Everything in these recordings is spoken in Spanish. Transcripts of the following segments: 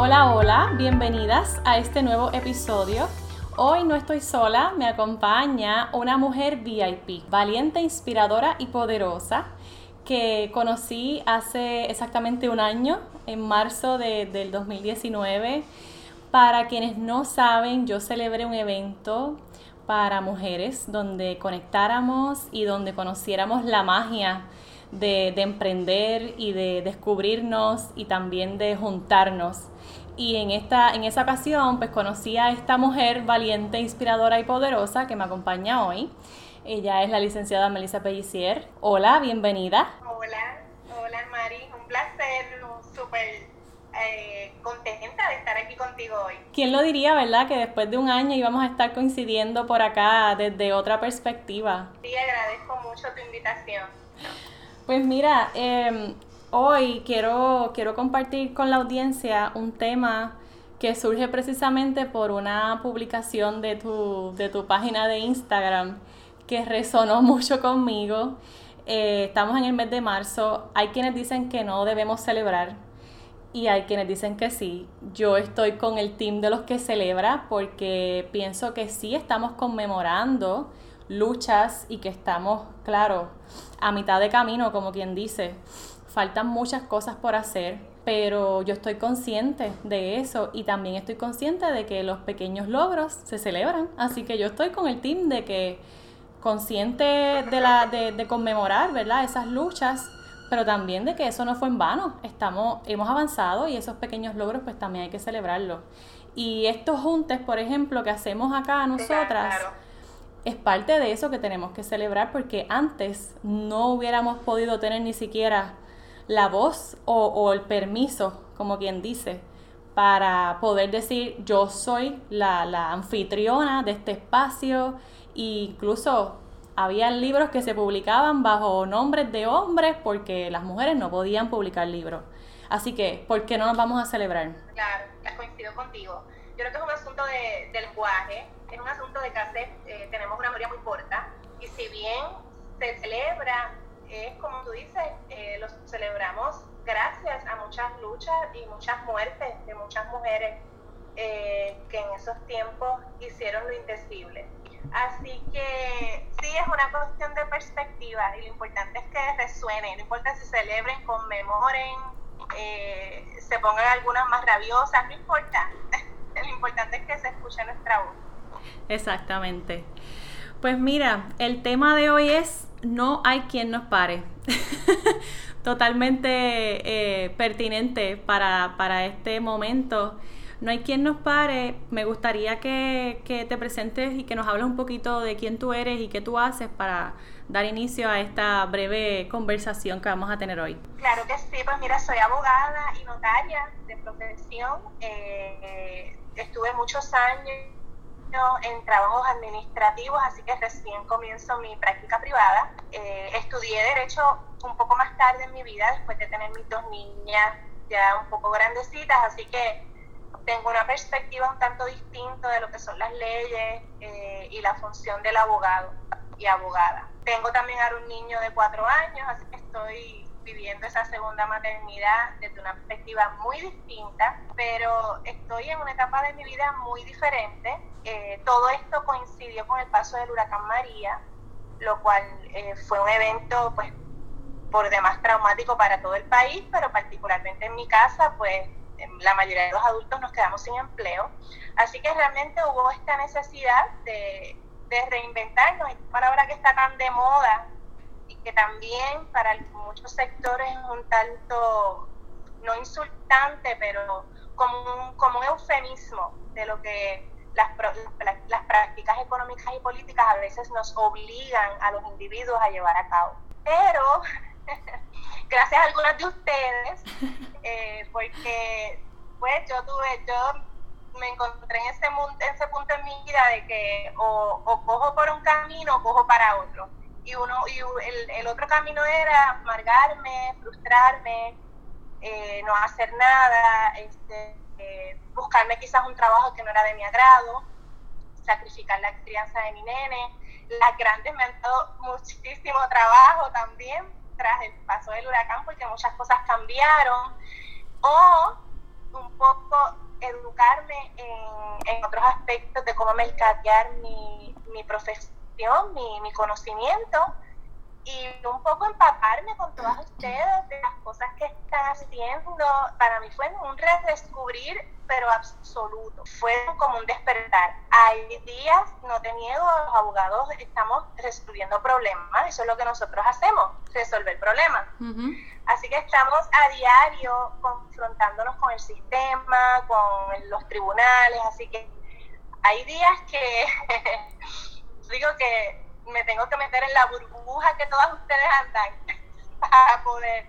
Hola, hola, bienvenidas a este nuevo episodio. Hoy no estoy sola, me acompaña una mujer VIP, valiente, inspiradora y poderosa que conocí hace exactamente un año, en marzo del 2019. Para quienes no saben, yo celebré un evento para mujeres donde conectáramos y donde conociéramos la magia de, de emprender y de descubrirnos y también de juntarnos y en, esta, en esa ocasión pues conocí a esta mujer valiente, inspiradora y poderosa que me acompaña hoy. Ella es la licenciada Melissa Pellicier. Hola, bienvenida. Hola, hola Mari, un placer, súper eh, contenta de estar aquí contigo hoy. ¿Quién lo diría, verdad? Que después de un año íbamos a estar coincidiendo por acá desde otra perspectiva. Sí, agradezco mucho tu invitación. Pues mira, eh, hoy quiero, quiero compartir con la audiencia un tema que surge precisamente por una publicación de tu, de tu página de Instagram que resonó mucho conmigo. Eh, estamos en el mes de marzo. Hay quienes dicen que no debemos celebrar y hay quienes dicen que sí. Yo estoy con el team de los que celebra porque pienso que sí estamos conmemorando luchas y que estamos, claro, a mitad de camino, como quien dice faltan muchas cosas por hacer, pero yo estoy consciente de eso y también estoy consciente de que los pequeños logros se celebran. Así que yo estoy con el team de que consciente de, la, de, de conmemorar, ¿verdad? Esas luchas, pero también de que eso no fue en vano. Estamos, hemos avanzado y esos pequeños logros pues también hay que celebrarlos. Y estos juntes, por ejemplo, que hacemos acá nosotras, es parte de eso que tenemos que celebrar porque antes no hubiéramos podido tener ni siquiera la voz o, el permiso, como quien dice, para poder decir yo soy la, anfitriona de este espacio e incluso había libros que se publicaban bajo nombres de hombres porque las mujeres no podían publicar libros. Así que, ¿por qué no nos vamos a celebrar? Claro, coincido contigo. Yo creo que es un asunto de, lenguaje, es un asunto de que eh, tenemos una memoria muy corta y si bien se celebra es como tú dices, eh, lo celebramos gracias a muchas luchas y muchas muertes de muchas mujeres eh, que en esos tiempos hicieron lo indecible. Así que sí, es una cuestión de perspectiva y lo importante es que resuene, no importa si celebren, conmemoren, eh, se pongan algunas más rabiosas, no importa, lo importante es que se escuche nuestra voz. Exactamente. Pues mira, el tema de hoy es no hay quien nos pare. Totalmente eh, pertinente para, para, este momento. No hay quien nos pare. Me gustaría que, que, te presentes y que nos hables un poquito de quién tú eres y qué tú haces para dar inicio a esta breve conversación que vamos a tener hoy. Claro que sí, pues mira, soy abogada y notaria de profesión. Eh, estuve muchos años en trabajos administrativos, así que recién comienzo mi práctica privada. Eh, estudié Derecho un poco más tarde en mi vida, después de tener mis dos niñas ya un poco grandecitas, así que tengo una perspectiva un tanto distinta de lo que son las leyes eh, y la función del abogado y abogada. Tengo también ahora un niño de cuatro años, así que estoy viviendo esa segunda maternidad desde una perspectiva muy distinta, pero estoy en una etapa de mi vida muy diferente. Eh, todo esto coincidió con el paso del huracán María, lo cual eh, fue un evento pues por demás traumático para todo el país, pero particularmente en mi casa, pues la mayoría de los adultos nos quedamos sin empleo. Así que realmente hubo esta necesidad de, de reinventarnos, esta palabra que está tan de moda y que también para muchos sectores es un tanto, no insultante, pero como un, como un eufemismo de lo que las, las prácticas económicas y políticas a veces nos obligan a los individuos a llevar a cabo. Pero, gracias a algunas de ustedes, eh, porque pues yo tuve, yo me encontré en ese, ese punto en mi vida de que o, cojo por un camino o cojo para otro. Y, uno, y el, el otro camino era amargarme, frustrarme, eh, no hacer nada, este, eh, buscarme quizás un trabajo que no era de mi agrado, sacrificar la crianza de mi nene. Las grandes me han dado muchísimo trabajo también tras el paso del huracán porque muchas cosas cambiaron. O un poco educarme en, en otros aspectos de cómo mercadear mi, mi profesión, mi, mi conocimiento y un poco empaparme con todas ustedes de las cosas que están haciendo. Para mí fue un redescubrir, pero absoluto. Fue como un despertar. Hay días, no te niego, los abogados estamos resolviendo problemas. Eso es lo que nosotros hacemos, resolver problemas. Así que estamos a diario confrontándonos con el sistema, con los tribunales. Así que hay días que digo que me tengo que meter en la burbuja que todas ustedes andan para poder,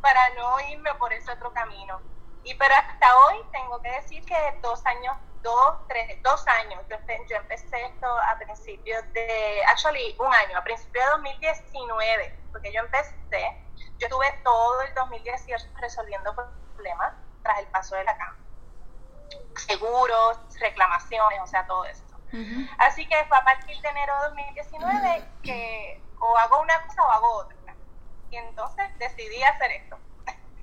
para no irme por ese otro camino. Y pero hasta hoy tengo que decir que dos años, dos, tres, dos años, yo, yo empecé esto a principios de, actually un año, a principios de 2019, porque yo empecé, yo tuve todo el 2018 resolviendo problemas tras el paso de la cama. Seguros, reclamaciones, o sea, todo eso. Así que fue a partir de enero de 2019 que o hago una cosa o hago otra. Y entonces decidí hacer esto.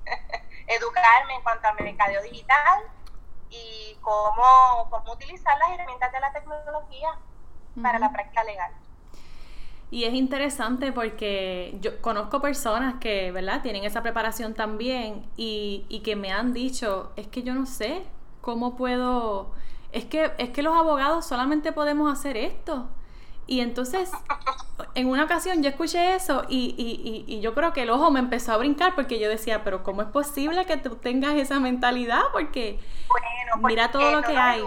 Educarme en cuanto al mercado digital y cómo, cómo utilizar las herramientas de la tecnología para la práctica legal. Y es interesante porque yo conozco personas que, ¿verdad?, tienen esa preparación también y, y que me han dicho, es que yo no sé cómo puedo es que, es que los abogados solamente podemos hacer esto. Y entonces, en una ocasión yo escuché eso y, y, y, yo creo que el ojo me empezó a brincar porque yo decía, pero ¿cómo es posible que tú tengas esa mentalidad? Porque mira todo lo que hay.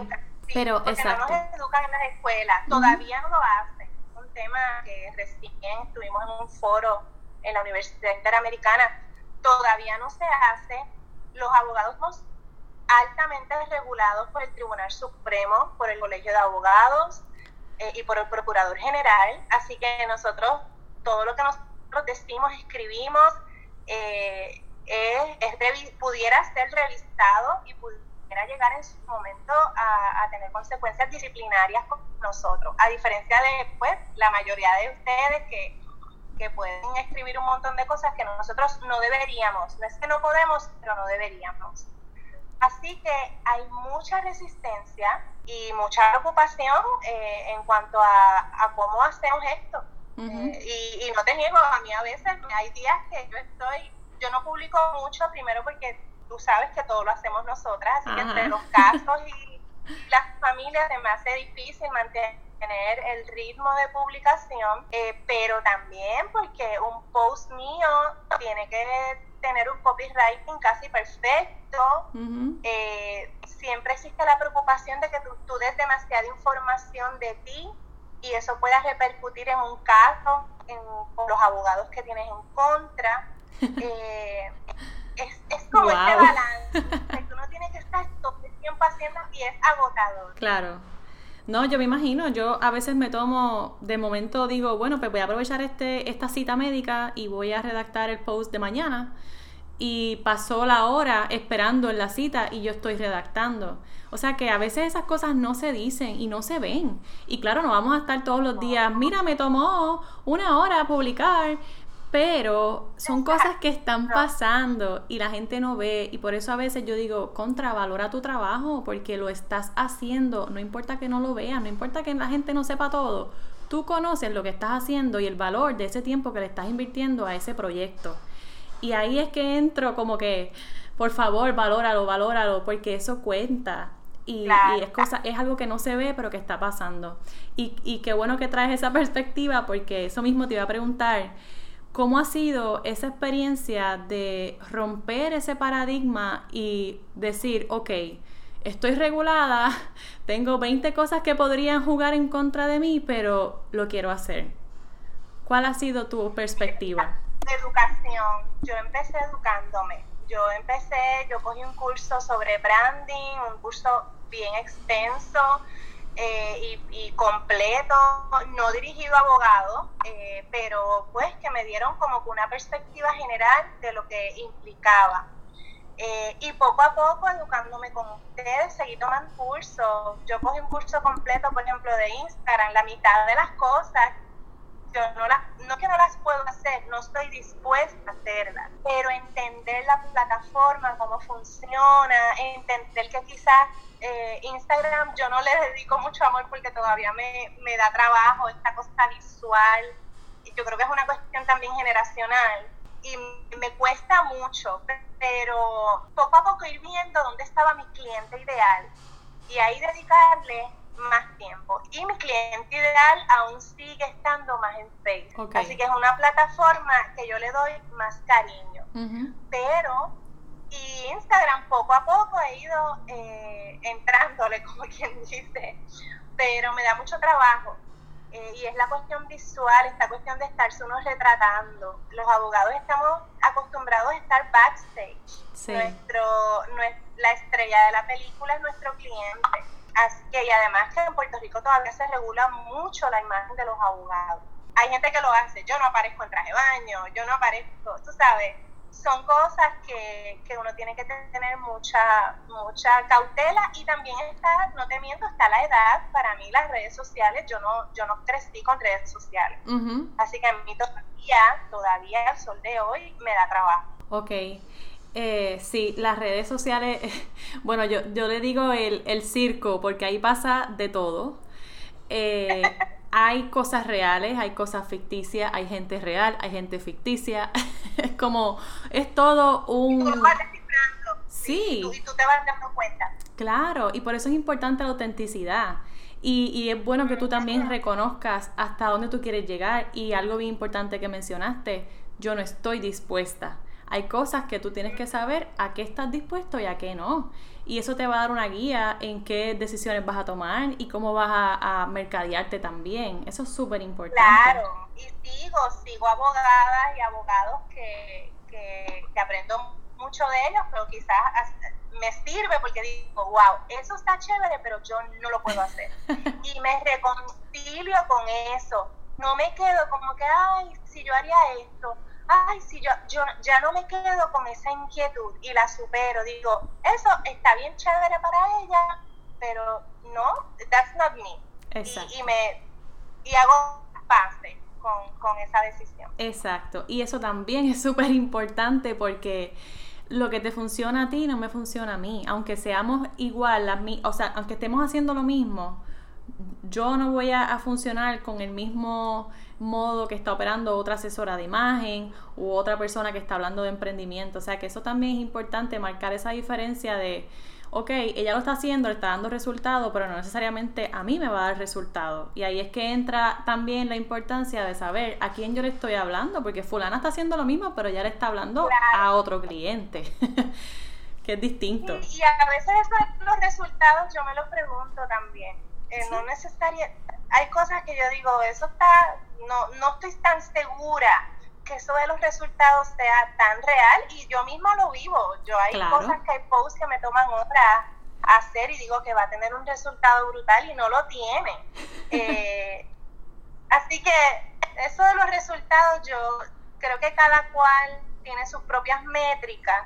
pero exacto. No nos educan en las escuelas, todavía no lo hacen. Un tema que recién estuvimos en un foro en la Universidad Interamericana, todavía no se hace. Los abogados nos altamente regulados por el Tribunal Supremo, por el Colegio de Abogados eh, y por el Procurador General. Así que nosotros, todo lo que nosotros decimos, escribimos, eh, es, pudiera ser revisado y pudiera llegar en su momento a, tener consecuencias disciplinarias con nosotros. A diferencia de pues, la mayoría de ustedes que, que pueden escribir un montón de cosas que nosotros no deberíamos. No es que no podemos, pero no deberíamos. Así que hay mucha resistencia y mucha preocupación eh, en cuanto a, cómo hacemos esto. Eh, y, no te niego, a mí a veces hay días que yo estoy, yo no publico mucho, primero porque tú sabes que todo lo hacemos nosotras, así que entre los casos y, las familias se me hace difícil mantener el ritmo de publicación, eh, pero también porque un post mío tiene que tener un copywriting casi perfecto. Eh, siempre existe la preocupación de que tú, des demasiada información de ti y eso pueda repercutir en un caso, en los abogados que tienes en contra. Eh, es, es, como este balance, que tú no tienes que estar todo el tiempo haciendo y es agotador. Claro. No, yo me imagino, yo a veces me tomo, de momento digo, bueno, pues voy a aprovechar este, esta cita médica y voy a redactar el post de mañana. Y pasó la hora esperando en la cita y yo estoy redactando. O sea que a veces esas cosas no se dicen y no se ven. Y claro, no vamos a estar todos los días, mira, me tomó una hora publicar, pero son cosas que están pasando y la gente no ve y por eso a veces yo digo, contravalora tu trabajo porque lo estás haciendo, no importa que no lo vean, no importa que la gente no sepa todo, tú conoces lo que estás haciendo y el valor de ese tiempo que le estás invirtiendo a ese proyecto. Y ahí es que entro como que, por favor, valóralo, valóralo, porque eso cuenta. Y, es, cosa, es algo que no se ve, pero que está pasando. Y, y qué bueno que traes esa perspectiva, porque eso mismo te iba a preguntar ¿Cómo ha sido esa experiencia de romper ese paradigma y decir, ok, estoy regulada, tengo 20 cosas que podrían jugar en contra de mí, pero lo quiero hacer? ¿Cuál ha sido tu perspectiva? De educación. Yo empecé educándome yo empecé, yo cogí un curso sobre branding, un curso bien extenso eh, y, completo, no dirigido a abogados, eh, pero pues que me dieron como que una perspectiva general de lo que implicaba. Eh, y poco a poco, educándome con ustedes, seguí tomando cursos. Yo cogí un curso completo, por ejemplo, de Instagram, la mitad de las cosas yo no las, no que no las puedo hacer, no estoy dispuesta a hacerlas, pero entender la plataforma, cómo funciona, entender que quizás eh, Instagram yo no le dedico mucho amor porque todavía me, me da trabajo esta cosa visual, yo creo que es una cuestión también generacional, y me cuesta mucho, pero poco a poco ir viendo dónde estaba mi cliente ideal y ahí dedicarle más tiempo. Y mi cliente ideal aún sigue estando más en Facebook. Así que es una plataforma que yo le doy más cariño. Pero, y Instagram poco a poco he ido eh, entrándole, como quien dice, pero me da mucho trabajo. Eh, y es la cuestión visual, esta cuestión de estarse uno retratando. Los abogados estamos acostumbrados a estar backstage. Nuestro, la estrella de la película es nuestro cliente Así que, y además que en Puerto Rico todavía se regula mucho la imagen de los abogados. Hay gente que lo hace, yo no aparezco en traje de baño, yo no aparezco, tú sabes, son cosas que, que uno tiene que tener mucha, mucha cautela y también está, no te miento, está la edad, para mí las redes sociales, yo no, yo no crecí con redes sociales. Así que a mí todavía, todavía el sol de hoy me da trabajo. Ok. Eh, sí, las redes sociales, bueno, yo, yo le digo el, el circo porque ahí pasa de todo. Eh, hay cosas reales, hay cosas ficticias, hay gente real, hay gente ficticia. es como, es todo un... tú vas Sí. Y tú, te vas dando cuenta. Claro, y por eso es importante la autenticidad. Y, y, es bueno que tú también reconozcas hasta dónde tú quieres llegar. Y algo bien importante que mencionaste, yo no estoy dispuesta hay cosas que tú tienes que saber a qué estás dispuesto y a qué no. Y eso te va a dar una guía en qué decisiones vas a tomar y cómo vas a, mercadearte también. Eso es súper importante. Claro, y sigo, sigo abogadas y abogados que, que, que aprendo mucho de ellos, pero quizás me sirve porque digo, wow, eso está chévere, pero yo no lo puedo hacer. y me reconcilio con eso. No me quedo como que, ay, si yo haría esto, ay, si yo, yo ya no me quedo con esa inquietud y la supero, digo, eso está bien chévere para ella, pero no, that's not me. Exacto. Y, me, y hago pase con, con esa decisión. Exacto, y eso también es súper importante porque lo que te funciona a ti no me funciona a mí, aunque seamos igual, a mí, o sea, aunque estemos haciendo lo mismo, yo no voy a funcionar con el mismo modo que está operando otra asesora de imagen u otra persona que está hablando de emprendimiento. O sea que eso también es importante, marcar esa diferencia de, ok, ella lo está haciendo, le está dando resultado, pero no necesariamente a mí me va a dar resultado. Y ahí es que entra también la importancia de saber a quién yo le estoy hablando, porque fulana está haciendo lo mismo, pero ya le está hablando a otro cliente. que es distinto. Y, a veces los resultados yo me los pregunto también. Eh, no necesariamente hay cosas que yo digo, eso está, no, no estoy tan segura que eso de los resultados sea tan real y yo misma lo vivo. Yo hay cosas que hay posts que me toman otra a hacer y digo que va a tener un resultado brutal y no lo tiene. Eh, así que eso de los resultados yo creo que cada cual tiene sus propias métricas.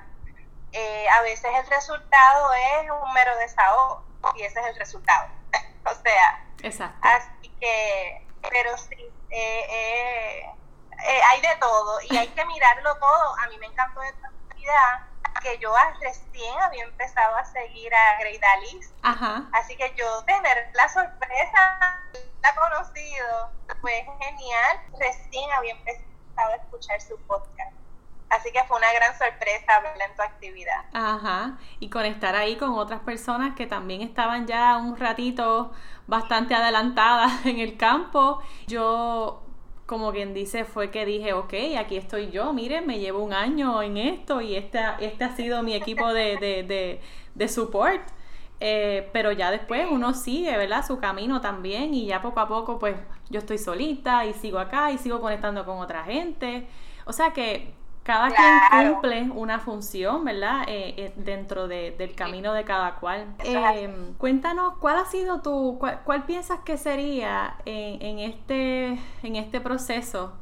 Eh, a veces el resultado es un mero desahogo y ese es el resultado. O sea, Exacto. Así que, pero sí, eh, eh, eh, hay de todo y hay que mirarlo todo. A mí me encantó esta actividad que yo recién había empezado a seguir a Grey Dalis. Así que yo tener la sorpresa, la conocido, fue genial. Recién había empezado a escuchar su podcast. Así que fue una gran sorpresa verla en tu actividad. Ajá, y conectar ahí con otras personas que también estaban ya un ratito bastante adelantadas en el campo. Yo, como quien dice, fue que dije, ok, aquí estoy yo, miren, me llevo un año en esto y este, este ha sido mi equipo de, de, de, de support. Eh, pero ya después uno sigue, ¿verdad? Su camino también y ya poco a poco pues yo estoy solita y sigo acá y sigo conectando con otra gente. O sea que cada quien cumple una función, ¿verdad? Eh, eh, dentro del camino de cada cual. Eh, cuéntanos, ¿cuál ha sido tu, cuál, piensas que sería en, este, en este proceso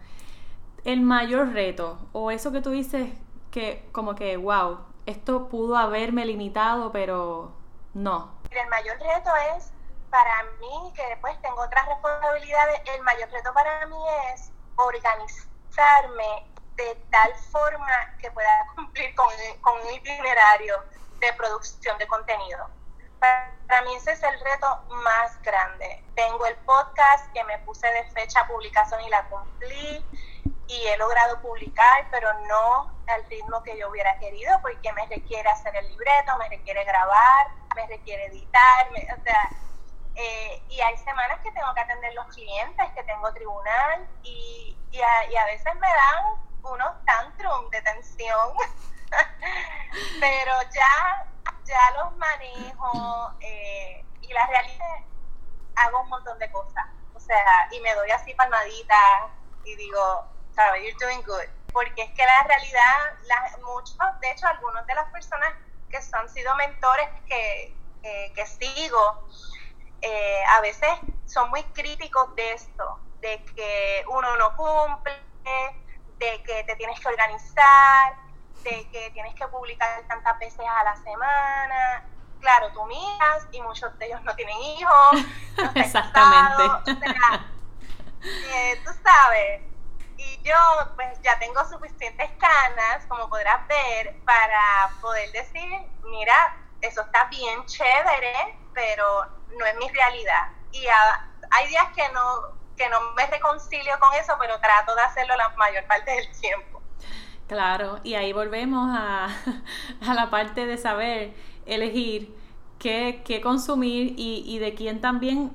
el mayor reto? O eso que tú dices que como que, wow, esto pudo haberme limitado, pero no. El mayor reto es para mí, que después tengo otras responsabilidades, el mayor reto para mí es organizarme de tal forma que pueda cumplir con, un itinerario de producción de contenido. Para, mí ese es el reto más grande. Tengo el podcast que me puse de fecha publicación y la cumplí y he logrado publicar, pero no al ritmo que yo hubiera querido porque me requiere hacer el libreto, me requiere grabar, me requiere editar, o sea, eh, y hay semanas que tengo que atender los clientes, que tengo tribunal y, y, y a veces me dan unos tantrums de tensión, pero ya, ya los manejo eh, y la realidad hago un montón de cosas. O sea, y me doy así palmaditas y digo, sabes, you're doing good. Porque es que la realidad, la, muchos, de hecho, algunas de las personas que han sido mentores que, que sigo, eh, a veces son muy críticos de esto, de que uno no cumple, de que te tienes que organizar, de que tienes que publicar tantas veces a la semana. Claro, tú miras y muchos de ellos no tienen hijos. Exactamente. Eh, tú sabes. Y yo pues ya tengo suficientes canas, como podrás ver, para poder decir, mira, eso está bien chévere, pero no es mi realidad. Y hay días que no, que no me reconcilio con eso, pero trato de hacerlo la mayor parte del tiempo. Claro, y ahí volvemos a, a la parte de saber elegir qué, qué consumir y, y de quién también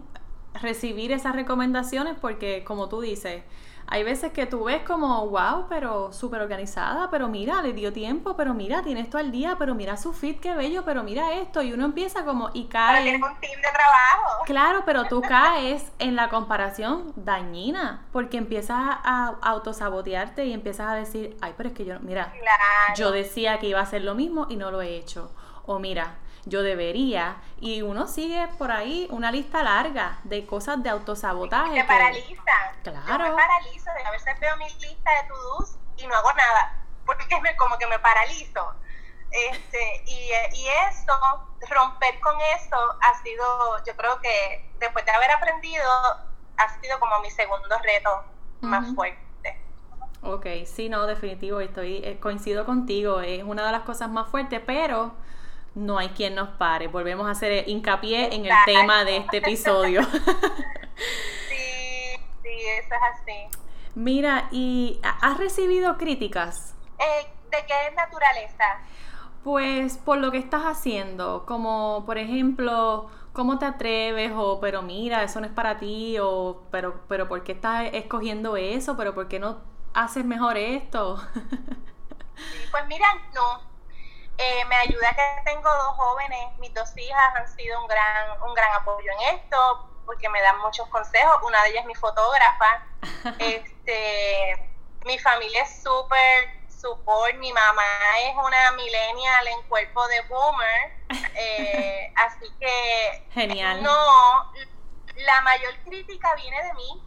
recibir esas recomendaciones, porque como tú dices, hay veces que tú ves como, wow, pero súper organizada, pero mira, le dio tiempo, pero mira, tiene esto al día, pero mira su fit, qué bello, pero mira esto, y uno empieza como, y cae... Pero un team de trabajo. Claro, pero tú caes en la comparación dañina, porque empiezas a autosabotearte y empiezas a decir, ay, pero es que yo, mira, yo decía que iba a hacer lo mismo y no lo he hecho. O mira, yo debería. Y uno sigue por ahí una lista larga de cosas de autosabotaje. te paraliza. Claro. Yo me paralizo, a veces veo mi lista de to-dos y no hago nada, porque me, como que me paralizo. Este, y, y eso, romper con eso ha sido, yo creo que después de haber aprendido, ha sido como mi segundo reto más fuerte. Ok, sí, no, definitivo, estoy, eh, coincido contigo, es una de las cosas más fuertes, pero no hay quien nos pare. Volvemos a hacer hincapié en el tema de este episodio. sí, sí, eso es así. Mira, ¿y has recibido críticas? Eh, ¿De qué naturaleza? Pues por lo que estás haciendo, como por ejemplo, ¿cómo te atreves? O, pero mira, eso no es para ti, o, pero, pero ¿por qué estás escogiendo eso? ¿Pero por qué no haces mejor esto? pues mira, no, eh, me ayuda que tengo dos jóvenes, mis dos hijas han sido un gran, un gran apoyo en esto, porque me dan muchos consejos. Una de ellas es mi fotógrafa. este, mi familia es súper support. Mi mamá es una millennial en cuerpo de boomer. Eh, así que. Genial. No, la mayor crítica viene de mí,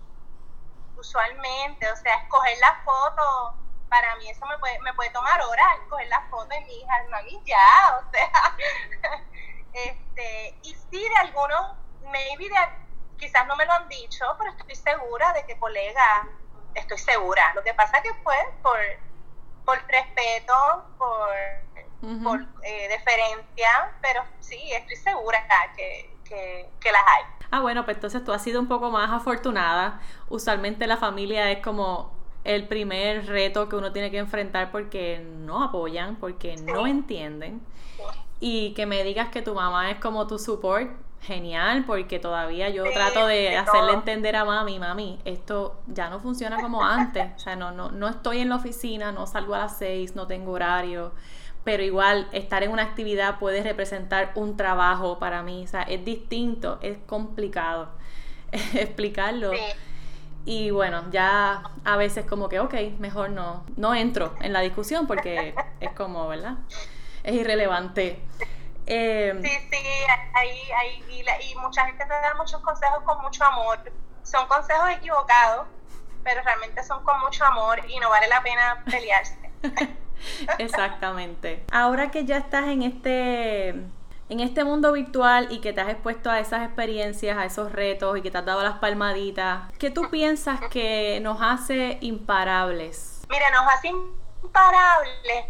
usualmente. O sea, escoger la foto para mí eso me puede, me puede tomar horas coger la foto de mi hija, mí ya, o sea, este, y sí de algunos, maybe quizás no me lo han dicho, pero estoy segura de que colegas, estoy segura, lo que pasa que fue por, por respeto, por, por eh, deferencia, pero sí, estoy segura que, que, que las hay. Ah, bueno, pues entonces tú has sido un poco más afortunada. Usualmente la familia es como el primer reto que uno tiene que enfrentar porque no apoyan, porque no entienden. Y que me digas que tu mamá es como tu support, genial, porque todavía yo trato de hacerle entender a mami, mami, esto ya no funciona como antes. O sea, no, no, no estoy en la oficina, no salgo a las seis, no tengo horario. Pero igual estar en una actividad puede representar un trabajo para mí. O sea, es distinto, es complicado explicarlo. Y bueno, ya a veces como que, ok, mejor no, no entro en la discusión porque es como, ¿verdad? Es irrelevante. Eh, sí, sí, ahí, ahí, y, y mucha gente te da muchos consejos con mucho amor. Son consejos equivocados, pero realmente son con mucho amor y no vale la pena pelearse. Exactamente. Ahora que ya estás en este en este mundo virtual y que te has expuesto a esas experiencias, a esos retos y que te has dado las palmaditas, ¿qué tú piensas que nos hace imparables? Mira, nos hace imparables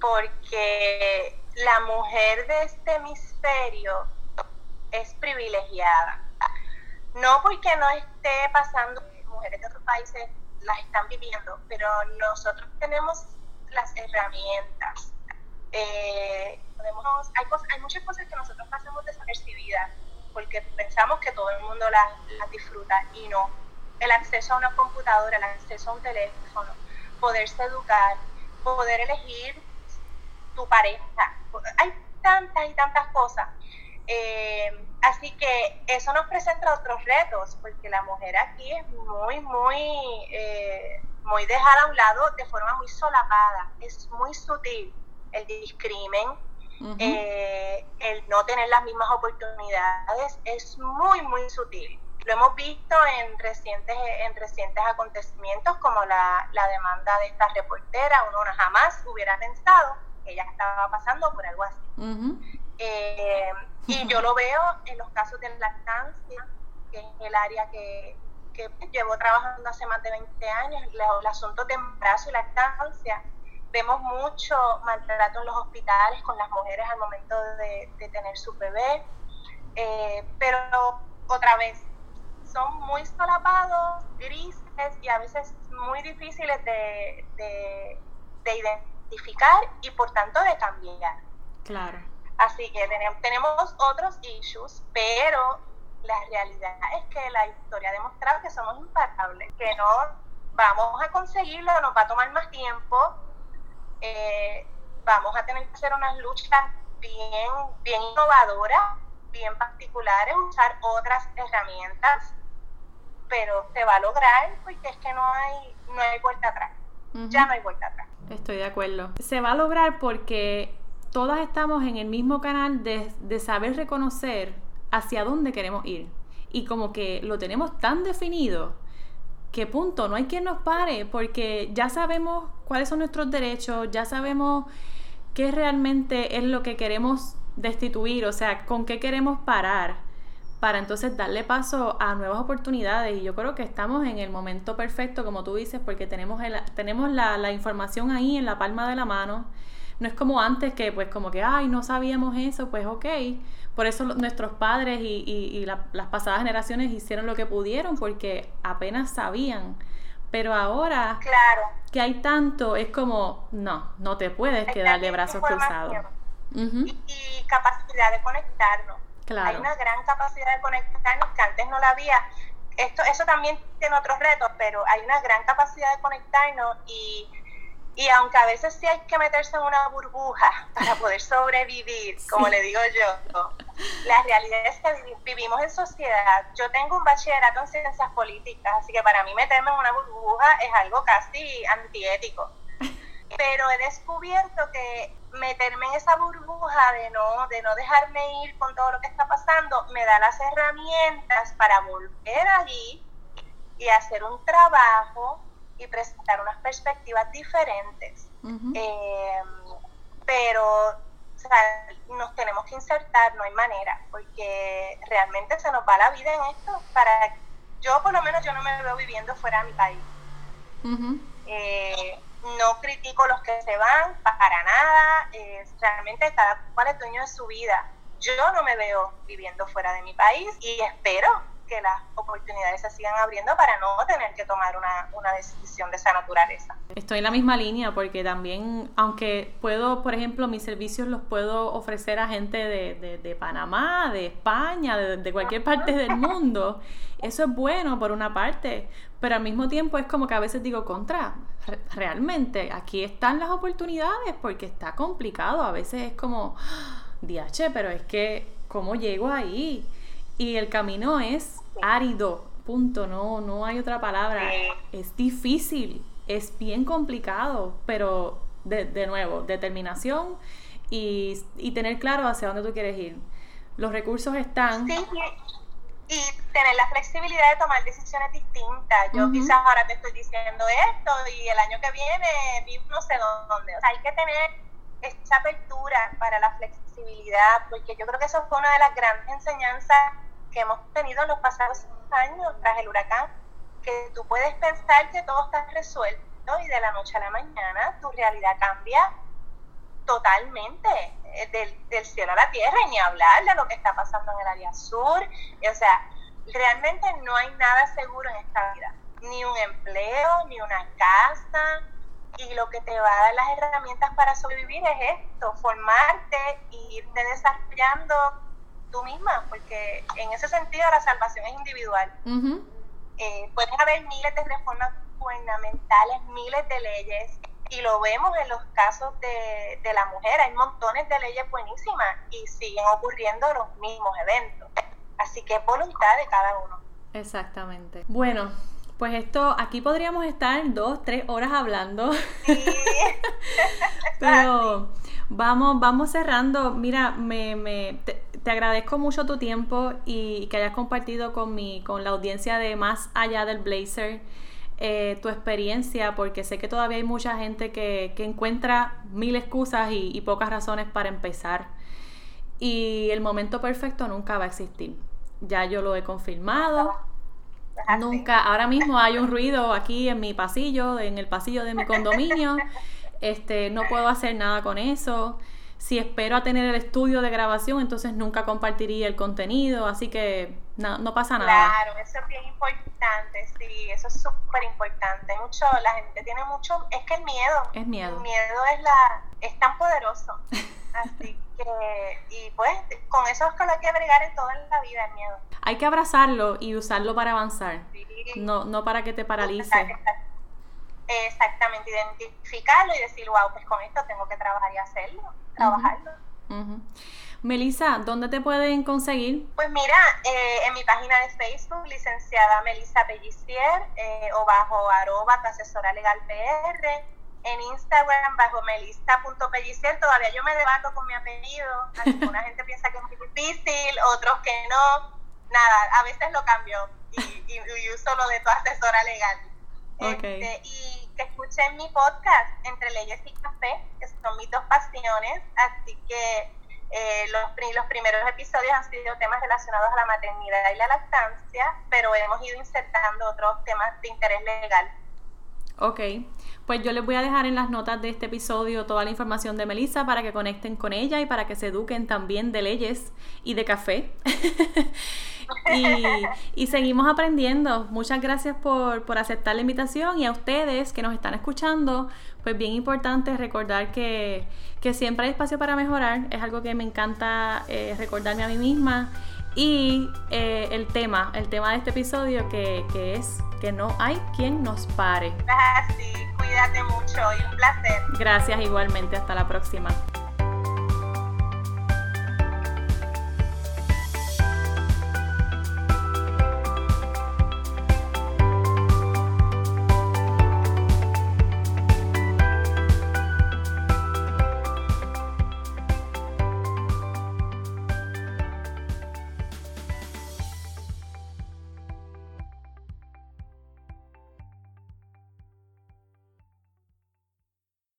porque la mujer de este hemisferio es privilegiada. No porque no esté pasando, mujeres de otros países las están viviendo, pero nosotros tenemos las herramientas. Eh, hay, hay muchas cosas que nosotros pasamos desapercibidas porque pensamos que todo el mundo las, disfruta y no. El acceso a una computadora, el acceso a un teléfono, poderse educar, poder elegir tu pareja. Hay tantas y tantas cosas. Eh, así que eso nos presenta otros retos, porque la mujer aquí es muy, muy, eh, muy dejada a un lado de forma muy solapada, es muy sutil el discrimen, eh, el no tener las mismas oportunidades es muy, muy sutil. Lo hemos visto en recientes, en recientes acontecimientos como la, demanda de esta reportera, uno jamás hubiera pensado que ella estaba pasando por algo así. Eh, y yo lo veo en los casos de lactancia, que es el área que, que llevo trabajando hace más de 20 años, los, asuntos de embarazo y lactancia vemos mucho maltrato en los hospitales con las mujeres al momento de, tener su bebé, eh, pero otra vez, son muy solapados, grises y a veces muy difíciles de, de, identificar y por tanto de cambiar. Claro. Así que tenemos otros issues, pero la realidad es que la historia ha demostrado que somos imparables, que no vamos a conseguirlo, nos va a tomar más tiempo, eh, vamos a tener que hacer unas luchas bien, bien innovadoras, bien particulares, usar otras herramientas, pero se va a lograr porque es que no hay, no hay vuelta atrás. Ya no hay vuelta atrás. Estoy de acuerdo. Se va a lograr porque todas estamos en el mismo canal de, de saber reconocer hacia dónde queremos ir. Y como que lo tenemos tan definido que punto, no hay quien nos pare porque ya sabemos cuáles son nuestros derechos, ya sabemos qué realmente es lo que queremos destituir, o sea, con qué queremos parar para entonces darle paso a nuevas oportunidades. Y yo creo que estamos en el momento perfecto, como tú dices, porque tenemos, tenemos la, la información ahí en la palma de la mano. No es como antes que pues como que, ay, no sabíamos eso, pues ok. Por eso nuestros padres y, las pasadas generaciones hicieron lo que pudieron porque apenas sabían. Pero ahora claro. que hay tanto, es como, no, no te puedes quedar de brazos cruzados. y, capacidad de conectarnos. Hay una gran capacidad de conectarnos que antes no la había. Esto, eso también tiene otros retos, pero hay una gran capacidad de conectarnos y y aunque a veces sí hay que meterse en una burbuja para poder sobrevivir, como le digo yo, la realidad es que vivimos en sociedad. Yo tengo un bachillerato en ciencias políticas, así que para mí meterme en una burbuja es algo casi antiético. Pero he descubierto que meterme en esa burbuja de no, de no dejarme ir con todo lo que está pasando me da las herramientas para volver allí y hacer un trabajo y presentar unas perspectivas diferentes. Eh, pero nos tenemos que insertar, no hay manera, porque realmente se nos va la vida en esto. Para yo, por lo menos, yo no me veo viviendo fuera de mi país. Eh, no critico los que se van para nada. realmente cada cual es dueño de su vida. Yo no me veo viviendo fuera de mi país y espero que las oportunidades se sigan abriendo para no tener que tomar una, una decisión de esa naturaleza. Estoy en la misma línea porque también, aunque puedo, por ejemplo, mis servicios los puedo ofrecer a gente de, de, Panamá, de España, de, cualquier parte del mundo, eso es bueno por una parte, pero al mismo tiempo es como que a veces digo contra, realmente aquí están las oportunidades porque está complicado, a veces es como, ¡Ah! diache, pero es que, ¿cómo llego ahí? Y el camino es árido, Punto, no, no hay otra palabra. Es difícil, es bien complicado, pero de, de nuevo, determinación y, y, tener claro hacia dónde tú quieres ir. Los recursos están. Sí, y tener la flexibilidad de tomar decisiones distintas. Yo quizás ahora te estoy diciendo esto y el año que viene vivo no sé dónde. O sea, hay que tener esa apertura para la flexibilidad, porque yo creo que eso fue una de las grandes enseñanzas que hemos tenido en los pasados años tras el huracán, que tú puedes pensar que todo está resuelto y de la noche a la mañana tu realidad cambia totalmente eh, del, del, cielo a la tierra y ni hablar de lo que está pasando en el área sur. O sea, realmente no hay nada seguro en esta vida, ni un empleo, ni una casa. Y lo que te va a dar las herramientas para sobrevivir es esto, formarte y irte desarrollando tú misma, porque en ese sentido la salvación es individual. eh, pueden haber miles de reformas gubernamentales, miles de leyes, y lo vemos en los casos de, de la mujer, hay montones de leyes buenísimas y siguen ocurriendo los mismos eventos. Así que es voluntad de cada uno. Exactamente. Bueno, pues esto, aquí podríamos estar dos, tres horas hablando. Sí. Pero vamos, vamos cerrando. Mira, me, me te, te, agradezco mucho tu tiempo y que hayas compartido con mi, con la audiencia de Más Allá del Blazer. Eh, tu experiencia, porque sé que todavía hay mucha gente que, que encuentra mil excusas y, y, pocas razones para empezar. Y el momento perfecto nunca va a existir. Ya yo lo he confirmado. Nunca, ahora mismo hay un ruido aquí en mi pasillo, en el pasillo de mi condominio. Este, no puedo hacer nada con eso si espero a tener el estudio de grabación, entonces nunca compartiría el contenido, así que no, no pasa nada. Claro, eso es bien importante, sí, eso es súper importante. Mucho, la gente tiene mucho, es que el miedo, es miedo. El miedo es la, es tan poderoso. Así que, y pues con eso es con lo que bregar en toda la vida, el miedo. Hay que abrazarlo y usarlo para avanzar, sí. no, no para que te paralice. Exactamente, identificarlo y decir, wow, pues con esto tengo que trabajar y hacerlo, trabajarlo. Uh -huh. Melissa, ¿dónde te pueden conseguir? Pues mira, eh, en mi página de Facebook, licenciada Melissa Pellicier, eh, o bajo arroba asesora legal PR, en Instagram bajo melissa.pellicier, todavía yo me debato con mi apellido, alguna gente piensa que es muy difícil, otros que no, nada, a veces lo cambio y, y, y uso lo de tu asesora legal. Okay. Este, y que escuchen mi podcast Entre Leyes y Café, que son mis dos pasiones, así que eh, los, los primeros episodios han sido temas relacionados a la maternidad y la lactancia, pero hemos ido insertando otros temas de interés legal. Ok, pues yo les voy a dejar en las notas de este episodio toda la información de Melissa para que conecten con ella y para que se eduquen también de leyes y de café. y, y, seguimos aprendiendo. Muchas gracias por, por, aceptar la invitación y a ustedes que nos están escuchando, pues bien importante recordar que, que siempre hay espacio para mejorar. Es algo que me encanta eh, recordarme a mí misma. Y eh, el tema, el tema de este episodio que, que es que no hay quien nos pare. Así, cuídate mucho y un placer. Gracias igualmente, hasta la próxima.